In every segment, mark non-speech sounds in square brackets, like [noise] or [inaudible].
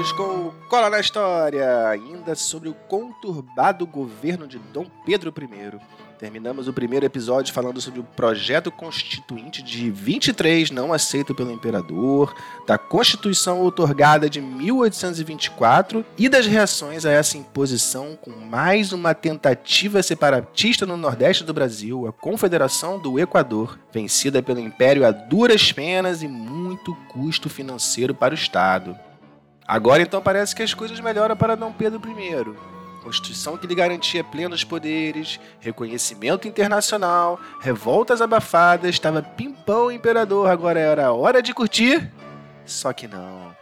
com o Cola na História, ainda sobre o conturbado governo de Dom Pedro I. Terminamos o primeiro episódio falando sobre o projeto constituinte de 23 não aceito pelo imperador, da Constituição outorgada de 1824 e das reações a essa imposição com mais uma tentativa separatista no nordeste do Brasil, a Confederação do Equador, vencida pelo Império a duras penas e muito custo financeiro para o Estado. Agora então parece que as coisas melhoram para Dom Pedro I. Constituição que lhe garantia plenos poderes, reconhecimento internacional, revoltas abafadas, estava pimpão imperador, agora era hora de curtir? Só que não.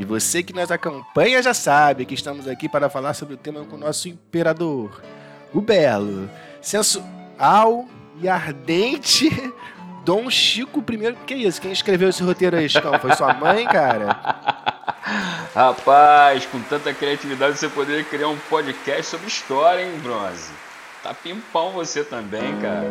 E você que nos acompanha já sabe que estamos aqui para falar sobre o tema com o nosso imperador, o belo, sensual e ardente Dom Chico I. Que isso? Quem escreveu esse roteiro aí, Chicão? Foi sua mãe, cara? Rapaz, com tanta criatividade você poderia criar um podcast sobre história, hein, Bronze? Tá pimpão você também, cara.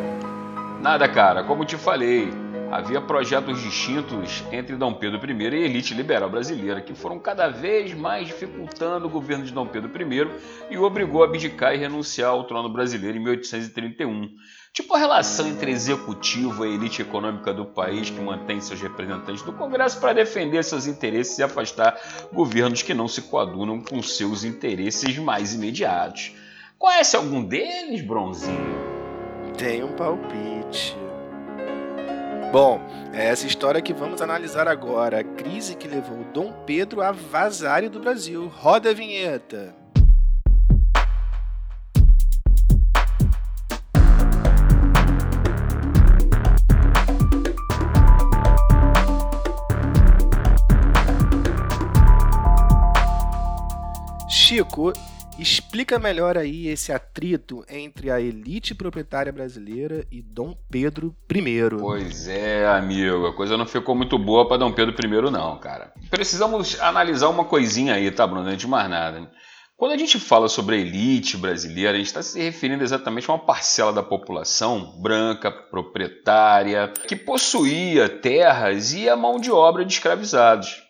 Nada, cara, como te falei, havia projetos distintos entre Dom Pedro I e a elite liberal brasileira, que foram cada vez mais dificultando o governo de Dom Pedro I e o obrigou a abdicar e renunciar ao trono brasileiro em 1831 Tipo a relação entre executivo e elite econômica do país que mantém seus representantes do Congresso para defender seus interesses e afastar governos que não se coadunam com seus interesses mais imediatos. Conhece algum deles, Bronzinho? Tem um palpite. Bom, é essa história que vamos analisar agora. A crise que levou Dom Pedro a vazar do Brasil. Roda a vinheta. Chico, explica melhor aí esse atrito entre a elite proprietária brasileira e Dom Pedro I. Pois é, amigo, a coisa não ficou muito boa para Dom Pedro I não, cara. Precisamos analisar uma coisinha aí, tá, Bruno? Antes de mais nada. Quando a gente fala sobre a elite brasileira, a gente está se referindo exatamente a uma parcela da população branca, proprietária, que possuía terras e a mão de obra de escravizados.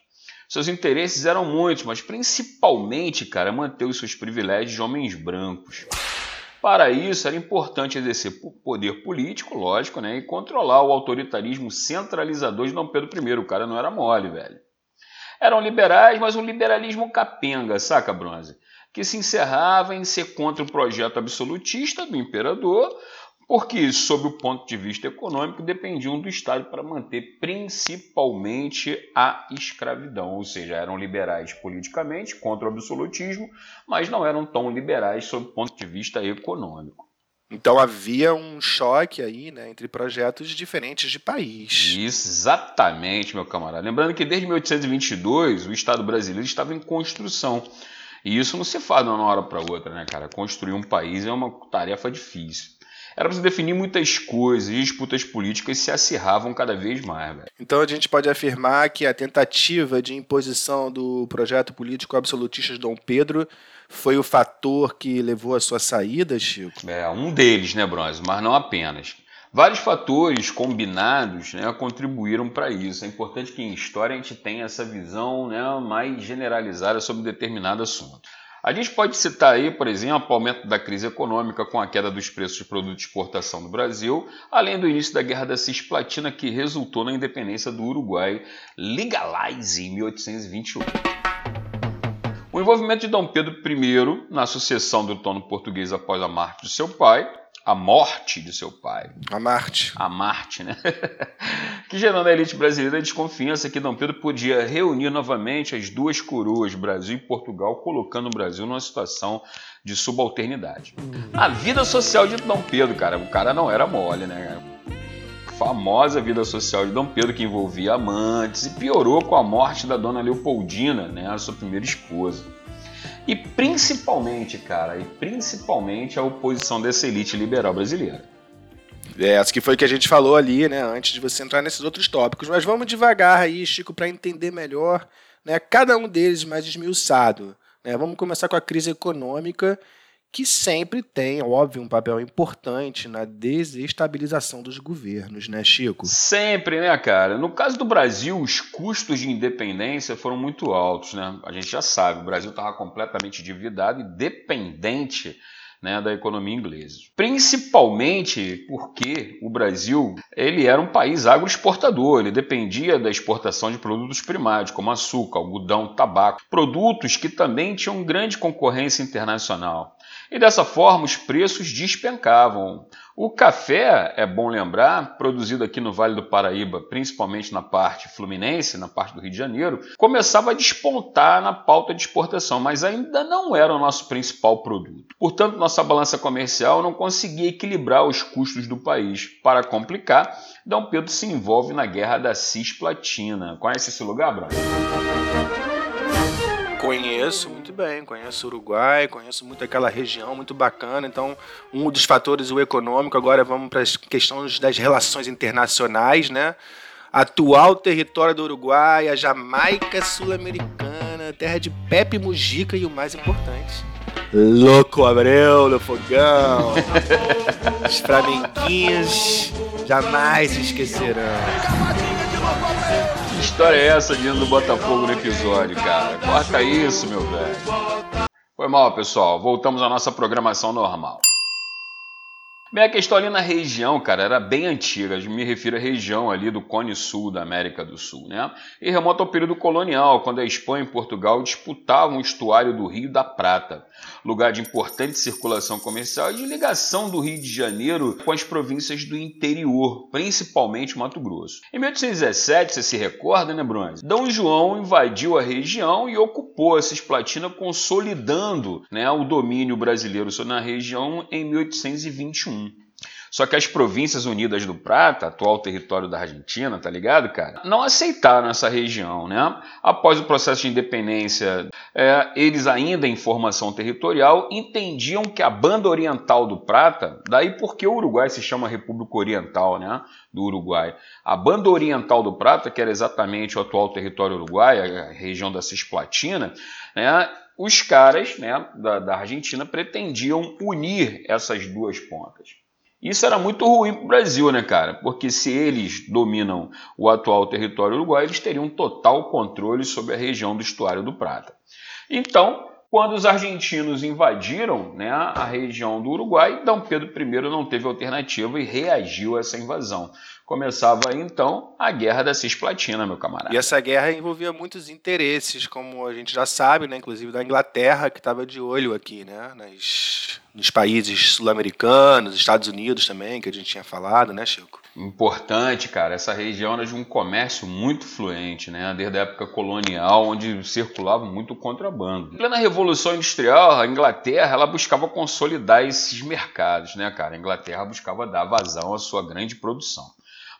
Seus interesses eram muitos, mas principalmente, cara, manter os seus privilégios de homens brancos. Para isso, era importante exercer poder político, lógico, né, e controlar o autoritarismo centralizador de Dom Pedro I. O cara não era mole, velho. Eram liberais, mas um liberalismo capenga, saca, Bronze? Que se encerrava em ser contra o projeto absolutista do imperador, porque, sob o ponto de vista econômico, dependiam do Estado para manter principalmente a escravidão, ou seja, eram liberais politicamente contra o absolutismo, mas não eram tão liberais sob o ponto de vista econômico. Então havia um choque aí né, entre projetos diferentes de país. Exatamente, meu camarada. Lembrando que desde 1822 o Estado brasileiro estava em construção. E isso não se faz de uma hora para outra, né, cara? Construir um país é uma tarefa difícil. Era para se definir muitas coisas e disputas políticas se acirravam cada vez mais. Véio. Então a gente pode afirmar que a tentativa de imposição do projeto político absolutista de Dom Pedro foi o fator que levou à sua saída, Chico? É, um deles, né, Bronze, mas não apenas. Vários fatores combinados né, contribuíram para isso. É importante que em história a gente tenha essa visão né, mais generalizada sobre determinado assunto. A gente pode citar aí, por exemplo, o aumento da crise econômica com a queda dos preços de produtos de exportação no Brasil, além do início da Guerra da Cisplatina, que resultou na independência do Uruguai, legalize em 1828. O envolvimento de Dom Pedro I na sucessão do trono português após a morte de seu pai a morte de seu pai. A Marte. A Marte, né? [laughs] que gerou na elite brasileira a desconfiança que Dom Pedro podia reunir novamente as duas coroas, Brasil e Portugal, colocando o Brasil numa situação de subalternidade. A vida social de Dom Pedro, cara, o cara não era mole, né? famosa vida social de Dom Pedro, que envolvia amantes, e piorou com a morte da dona Leopoldina, né, a sua primeira esposa. E principalmente, cara, e principalmente a oposição dessa elite liberal brasileira. É, que foi que a gente falou ali, né, antes de você entrar nesses outros tópicos. Mas vamos devagar aí, Chico, para entender melhor né, cada um deles mais esmiuçado. Né? Vamos começar com a crise econômica, que sempre tem, óbvio, um papel importante na desestabilização dos governos, né, Chico? Sempre, né, cara? No caso do Brasil, os custos de independência foram muito altos, né? A gente já sabe, o Brasil estava completamente endividado e dependente né, da economia inglesa. Principalmente porque o Brasil ele era um país agroexportador, ele dependia da exportação de produtos primários, como açúcar, algodão, tabaco, produtos que também tinham grande concorrência internacional. E dessa forma os preços despencavam. O café, é bom lembrar, produzido aqui no Vale do Paraíba, principalmente na parte fluminense, na parte do Rio de Janeiro, começava a despontar na pauta de exportação, mas ainda não era o nosso principal produto. Portanto, nossa balança comercial não conseguia equilibrar os custos do país. Para complicar, D. Pedro se envolve na guerra da Cisplatina. Conhece esse lugar, Bruno? Conheço muito bem, conheço o Uruguai, conheço muito aquela região, muito bacana. Então, um dos fatores o econômico. Agora vamos para as questões das relações internacionais, né? Atual território do Uruguai, a Jamaica sul-americana, terra de Pepe Mujica e o mais importante, Louco Abreu no fogão. [laughs] Os flamenguinhos jamais esquecerão história é essa de do Botafogo no episódio, cara? Corta isso, meu velho. Foi mal, pessoal. Voltamos à nossa programação normal. Bem, a questão ali na região, cara, era bem antiga. Me refiro à região ali do Cone Sul da América do Sul, né? E remonta ao período colonial, quando a Espanha e Portugal disputavam o estuário do Rio da Prata, lugar de importante circulação comercial e de ligação do Rio de Janeiro com as províncias do interior, principalmente Mato Grosso. Em 1817, você se recorda, né, Bronze? Dom João invadiu a região e ocupou a Cisplatina, consolidando né, o domínio brasileiro na região em 1821. Só que as Províncias Unidas do Prata, atual território da Argentina, tá ligado, cara? Não aceitaram essa região, né? Após o processo de independência, é, eles ainda em formação territorial entendiam que a banda oriental do Prata, daí porque o Uruguai se chama República Oriental, né? Do Uruguai. A banda oriental do Prata, que era exatamente o atual território uruguai, a região da Cisplatina, né? Os caras né, da, da Argentina pretendiam unir essas duas pontas. Isso era muito ruim para o Brasil, né, cara? Porque se eles dominam o atual território uruguaio, eles teriam total controle sobre a região do estuário do Prata. Então, quando os argentinos invadiram né, a região do Uruguai, D. Pedro I não teve alternativa e reagiu a essa invasão. Começava então a Guerra da Cisplatina, meu camarada. E essa guerra envolvia muitos interesses, como a gente já sabe, né, inclusive da Inglaterra, que estava de olho aqui, né, nas, nos países sul-americanos, Estados Unidos também, que a gente tinha falado, né, Chico? Importante, cara. Essa região era de um comércio muito fluente, né? Desde a época colonial, onde circulava muito contrabando. Na Revolução Industrial, a Inglaterra ela buscava consolidar esses mercados, né, cara? A Inglaterra buscava dar vazão à sua grande produção.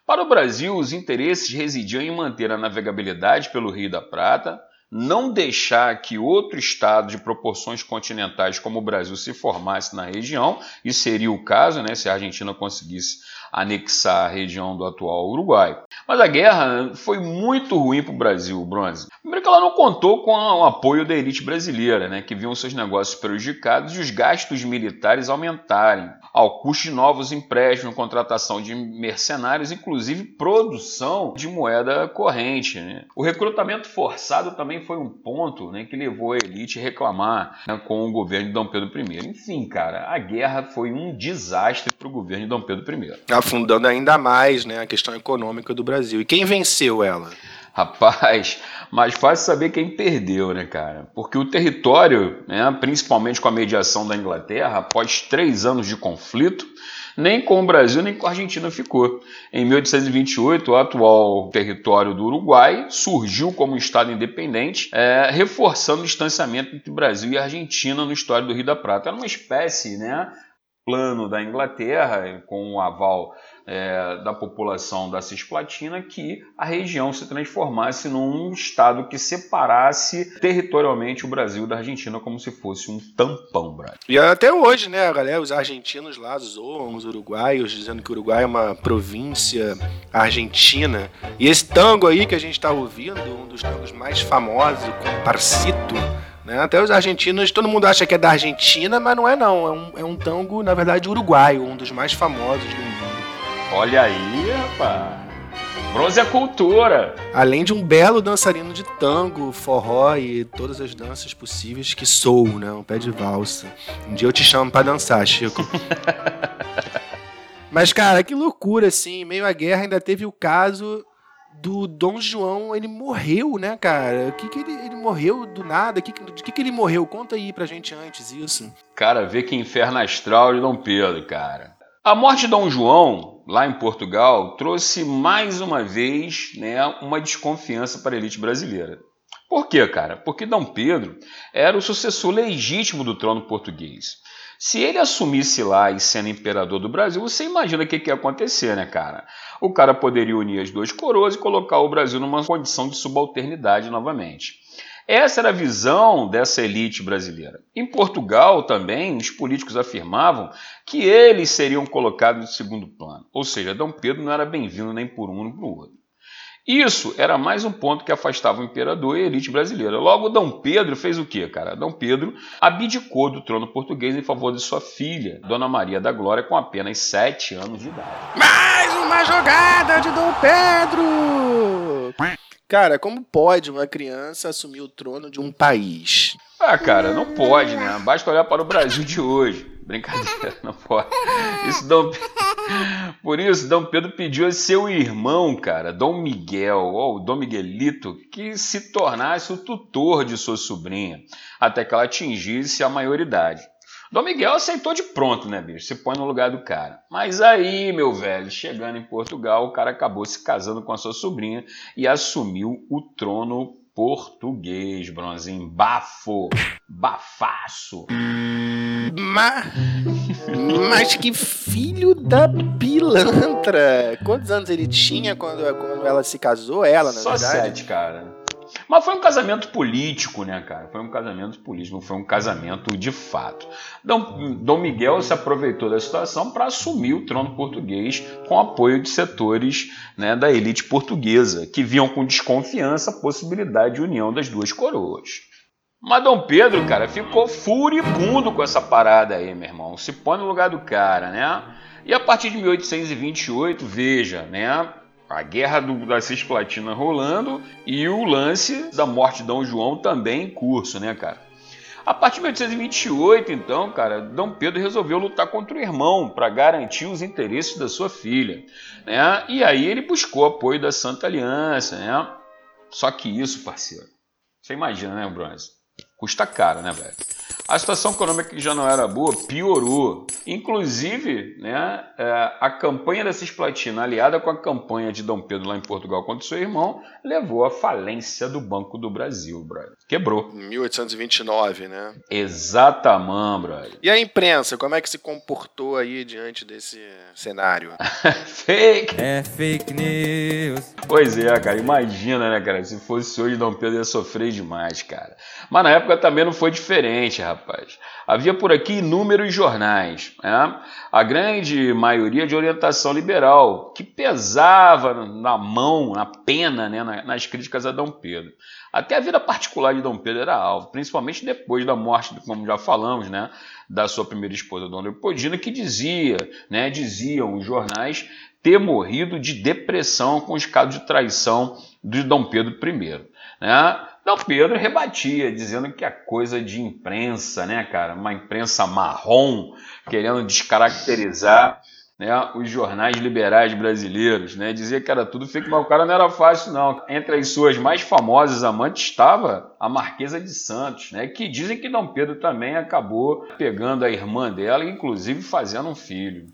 Para o Brasil, os interesses residiam em manter a navegabilidade pelo Rio da Prata, não deixar que outro estado de proporções continentais como o Brasil se formasse na região, e seria o caso né, se a Argentina conseguisse anexar a região do atual Uruguai. Mas a guerra foi muito ruim para o Brasil, Bronze. Primeiro que ela não contou com o apoio da elite brasileira, né, que viam seus negócios prejudicados e os gastos militares aumentarem, ao custo de novos empréstimos, contratação de mercenários, inclusive produção de moeda corrente. Né. O recrutamento forçado também foi um ponto né, que levou a elite a reclamar né, com o governo de Dom Pedro I. Enfim, cara, a guerra foi um desastre para o governo de Dom Pedro I afundando ainda mais né, a questão econômica do Brasil. E quem venceu ela? Rapaz, mais fácil saber quem perdeu, né, cara? Porque o território, né, principalmente com a mediação da Inglaterra, após três anos de conflito, nem com o Brasil nem com a Argentina ficou. Em 1828, o atual território do Uruguai surgiu como um Estado independente, é, reforçando o distanciamento entre Brasil e Argentina no história do Rio da Prata. Era uma espécie, né? plano da Inglaterra, com o aval é, da população da Cisplatina, que a região se transformasse num estado que separasse territorialmente o Brasil da Argentina como se fosse um tampão, Brasil. E até hoje, né, a galera, os argentinos lá zoam os uruguaios, dizendo que o Uruguai é uma província argentina. E esse tango aí que a gente está ouvindo, um dos tangos mais famosos, o Comparcito, Né? Até os argentinos, todo mundo acha que é da Argentina, mas não é não. É um, é um tango, na verdade, uruguaio, um dos mais famosos do mundo. Olha aí, rapaz. Bronze é cultura. Além de um belo dançarino de tango, forró e todas as danças possíveis que sou, né? Um pé de valsa. Um dia eu te chamo para dançar, Chico. [laughs] Mas, cara, que loucura, assim. Meio à guerra ainda teve o caso do Dom João, ele morreu, né, cara? O que que ele, ele morreu do nada? Que, de que que ele morreu? Conta aí pra gente antes isso. Cara, vê que inferno astral de Dom Pedro, cara. A morte de Dom João, lá em Portugal, trouxe mais uma vez né, uma desconfiança para a elite brasileira. Por quê, cara? Porque Dom Pedro era o sucessor legítimo do trono português. Se ele assumisse lá e sendo imperador do Brasil, você imagina o que, que ia acontecer, né, cara? O cara poderia unir as duas coroas e colocar o Brasil numa condição de subalternidade novamente. Essa era a visão dessa elite brasileira. Em Portugal também, os políticos afirmavam que eles seriam colocados em segundo plano, ou seja, Dom Pedro não era bem-vindo nem por um nem por outro. Isso era mais um ponto que afastava o imperador e a elite brasileira. Logo, Dom Pedro fez o quê, cara? Dom Pedro abdicou do trono português em favor de sua filha, Dona Maria da Glória, com apenas sete anos de idade. Mais uma jogada de Dom Pedro! Cara, como pode uma criança assumir o trono de um país? Ah, cara, não pode, né? Basta olhar para o Brasil de hoje. Brincadeira, [laughs] não pode. Isso Dom... [laughs] Por isso, Dom Pedro pediu a seu irmão, cara, Dom Miguel, ou Dom Miguelito, que se tornasse o tutor de sua sobrinha, até que ela atingisse a maioridade. Dom Miguel aceitou de pronto, né, bicho? Se põe no lugar do cara. Mas aí, meu velho, chegando em Portugal, o cara acabou se casando com a sua sobrinha e assumiu o trono português, bronzinho. Bafo, bafaço. Mas, mas que filho da pilantra! Quantos anos ele tinha quando, quando ela se casou? Ela, na Só verdade? sete, cara. Mas foi um casamento político, né, cara? Foi um casamento político, foi um casamento de fato. Dom, Dom Miguel se aproveitou da situação para assumir o trono português com apoio de setores né, da elite portuguesa, que viam com desconfiança a possibilidade de união das duas coroas. Mas Dom Pedro, cara, ficou furibundo com essa parada aí, meu irmão. Se põe no lugar do cara, né? E a partir de 1828, veja, né? A guerra do, da Cisplatina rolando e o lance da morte de Dom João também em curso, né, cara? A partir de 1828, então, cara, Dom Pedro resolveu lutar contra o irmão para garantir os interesses da sua filha, né? E aí ele buscou apoio da Santa Aliança, né? Só que isso, parceiro, você imagina, né, Bronze? Custa caro, né, velho? A situação econômica que já não era boa piorou. Inclusive, né, é, a campanha da Cisplatina, aliada com a campanha de Dom Pedro lá em Portugal contra seu irmão, levou à falência do Banco do Brasil, brother. Quebrou. 1829, né? Exatamente, brother. E a imprensa, como é que se comportou aí diante desse cenário? [laughs] fake! É fake news. Pois é, cara, imagina, né, cara? Se fosse hoje, Dom Pedro ia sofrer demais, cara. Mas na época também não foi diferente, rapaz. Havia por aqui inúmeros jornais, né? a grande maioria de orientação liberal, que pesava na mão, na pena, né, nas críticas a Dom Pedro. Até a vida particular de Dom Pedro era alvo, principalmente depois da morte, como já falamos, né, da sua primeira esposa, Dona Leopoldina, que dizia, né, diziam os jornais, ter morrido de depressão com os casos de traição de Dom Pedro I. Né? Dom Pedro rebatia, dizendo que a coisa de imprensa, né, cara, uma imprensa marrom, querendo descaracterizar né, os jornais liberais brasileiros, né, dizia que era tudo fake, mas o cara não era fácil, não. Entre as suas mais famosas amantes estava a Marquesa de Santos, né, que dizem que Dom Pedro também acabou pegando a irmã dela, inclusive fazendo um filho.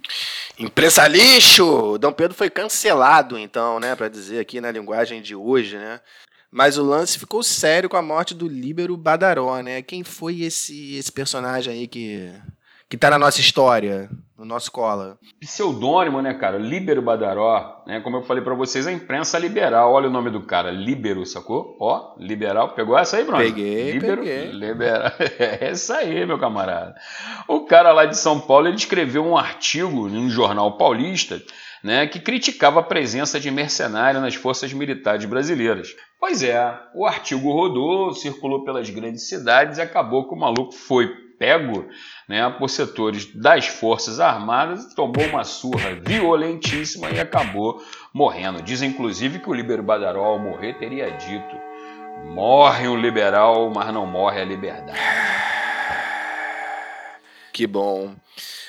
Imprensa lixo! Dom Pedro foi cancelado, então, né, para dizer aqui na linguagem de hoje, né? Mas o lance ficou sério com a morte do Líbero Badaró, né? Quem foi esse, esse personagem aí que, que tá na nossa história, no nosso cola? Pseudônimo, né, cara? Líbero Badaró, né? Como eu falei para vocês, a imprensa liberal. Olha o nome do cara, Líbero, sacou? Ó, liberal. Pegou essa aí, Bruno? Peguei, Líbero, peguei. Liberal. [laughs] É essa aí, meu camarada. O cara lá de São Paulo, ele escreveu um artigo em um jornal paulista né, que criticava a presença de mercenário nas forças militares brasileiras. Pois é, o artigo rodou, circulou pelas grandes cidades e acabou que o maluco foi pego né, por setores das Forças Armadas, tomou uma surra violentíssima e acabou morrendo. Diz inclusive que o Líbero Badaró, ao morrer, teria dito: morre um liberal, mas não morre a liberdade. Que bom.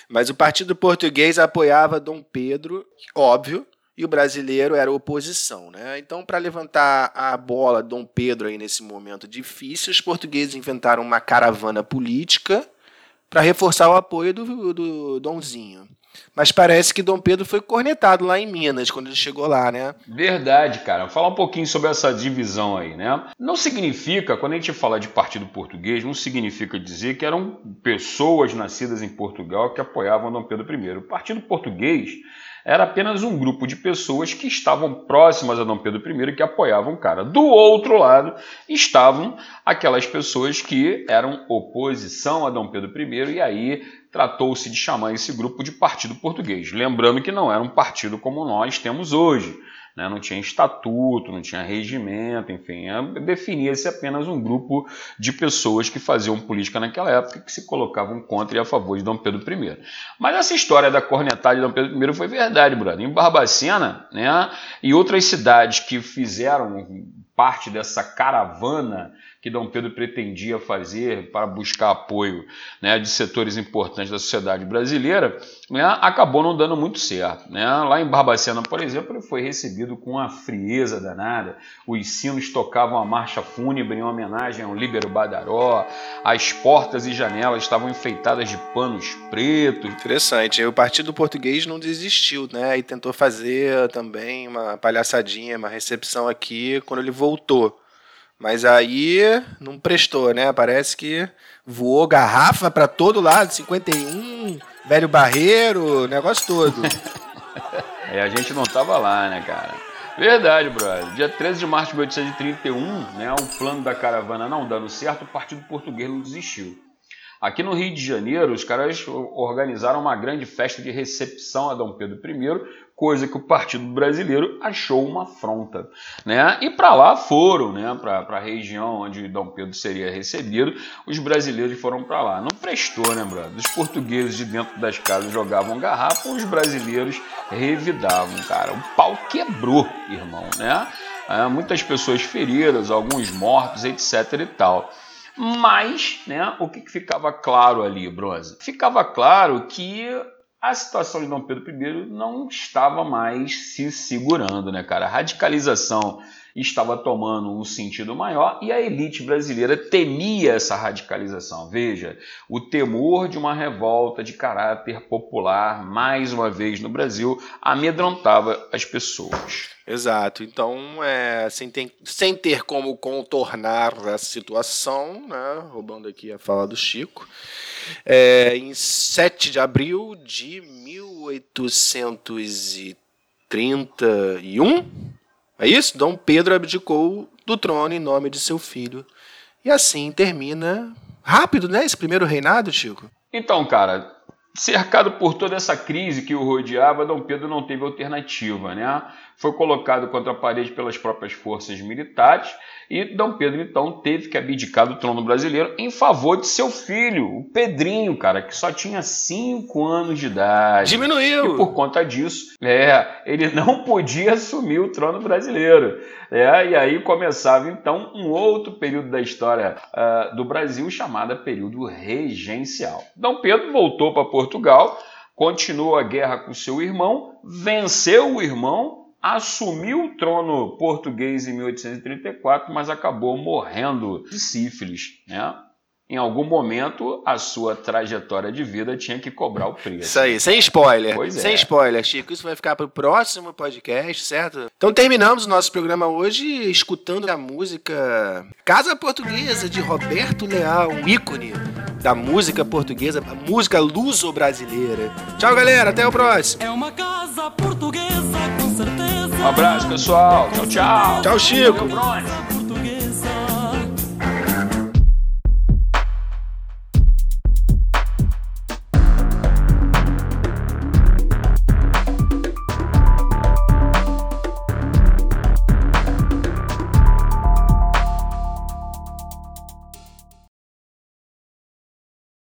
Mas o partido português apoiava Dom Pedro, óbvio, e o brasileiro era oposição, né? Então, para levantar a bola Dom Pedro aí nesse momento difícil, os portugueses inventaram uma caravana política para reforçar o apoio do, do Donzinho. Mas parece que Dom Pedro foi cornetado lá em Minas quando ele chegou lá, né? Verdade, cara. Fala um pouquinho sobre essa divisão aí, né? Não significa, quando a gente fala de partido português, não significa dizer que eram pessoas nascidas em Portugal que apoiavam Dom Pedro I. O partido português era apenas um grupo de pessoas que estavam próximas a Dom Pedro I que apoiavam o cara. Do outro lado estavam aquelas pessoas que eram oposição a Dom Pedro I e aí tratou-se de chamar esse grupo de Partido Português. Lembrando que não era um partido como nós temos hoje. Né? Não tinha estatuto, não tinha regimento, enfim, é, definia-se apenas um grupo de pessoas que faziam política naquela época que se colocavam contra e a favor de Dom Pedro I. Mas essa história da cornetada de Dom Pedro I foi verdade, brother. Em Barbacena né, e outras cidades que fizeram parte dessa caravana que Dom Pedro pretendia fazer para buscar apoio né, de setores importantes da sociedade brasileira, né, acabou não dando muito certo. Né? Lá em Barbacena, por exemplo, ele foi recebido com uma frieza danada. Os sinos tocavam a marcha fúnebre em homenagem ao Líbero Badaró, as portas e janelas estavam enfeitadas de panos pretos. Interessante. O Partido Português não desistiu, né? E tentou fazer também uma palhaçadinha, uma recepção aqui quando ele voltou. Mas aí não prestou, né? Parece que voou garrafa para todo lado, 51, velho barreiro, negócio todo. é, [laughs] a gente não tava lá, né, cara? Verdade, brother. Dia 13 de março de 1831, né, o plano da caravana não dando certo, o Partido Português não desistiu. Aqui no Rio de Janeiro, os caras organizaram uma grande festa de recepção a Dom Pedro I, coisa que o Partido Brasileiro achou uma afronta. Né? E para lá foram, né? para a região onde Dom Pedro seria recebido, os brasileiros foram para lá. Não prestou, né, brother? Os portugueses de dentro das casas jogavam garrafa, os brasileiros revidavam, cara. O pau quebrou, irmão, né? É, muitas pessoas feridas, alguns mortos, etc e tal. Mas, né, o que, que ficava claro ali, Bronze? Ficava claro que a situação de Dom Pedro I não estava mais se segurando, né, cara? A radicalização estava tomando um sentido maior e a elite brasileira temia essa radicalização. Veja, o temor de uma revolta de caráter popular, mais uma vez no Brasil, amedrontava as pessoas. Exato. Então, é, sem, ter, sem ter como contornar a situação, né, roubando aqui a fala do Chico, é, em 7 de abril de 1831, é isso? Dom Pedro abdicou do trono em nome de seu filho. E assim termina rápido, né? Esse primeiro reinado, Chico. Então, cara, cercado por toda essa crise que o rodeava, Dom Pedro não teve alternativa, né? Foi colocado contra a parede pelas próprias forças militares e Dom Pedro, então, teve que abdicar do trono brasileiro em favor de seu filho, o Pedrinho, cara, que só tinha 5 anos de idade. Diminuiu! E por conta disso, é, ele não podia assumir o trono brasileiro. É, e aí começava, então, um outro período da história uh, do Brasil, chamado período regencial. Dom Pedro voltou para Portugal, continuou a guerra com seu irmão, venceu o irmão assumiu o trono português em 1834, mas acabou morrendo de sífilis, né? Em algum momento, a sua trajetória de vida tinha que cobrar o preço. Isso aí, sem spoiler. Pois sem é. spoiler, Chico. Isso vai ficar para o próximo podcast, certo? Então terminamos o nosso programa hoje escutando a música Casa Portuguesa de Roberto Leal, um ícone da música portuguesa, a música luso-brasileira. Tchau, galera. Até o próximo. É uma casa portuguesa. Um abraço, pessoal. Tchau, tchau. Tchau, Chico.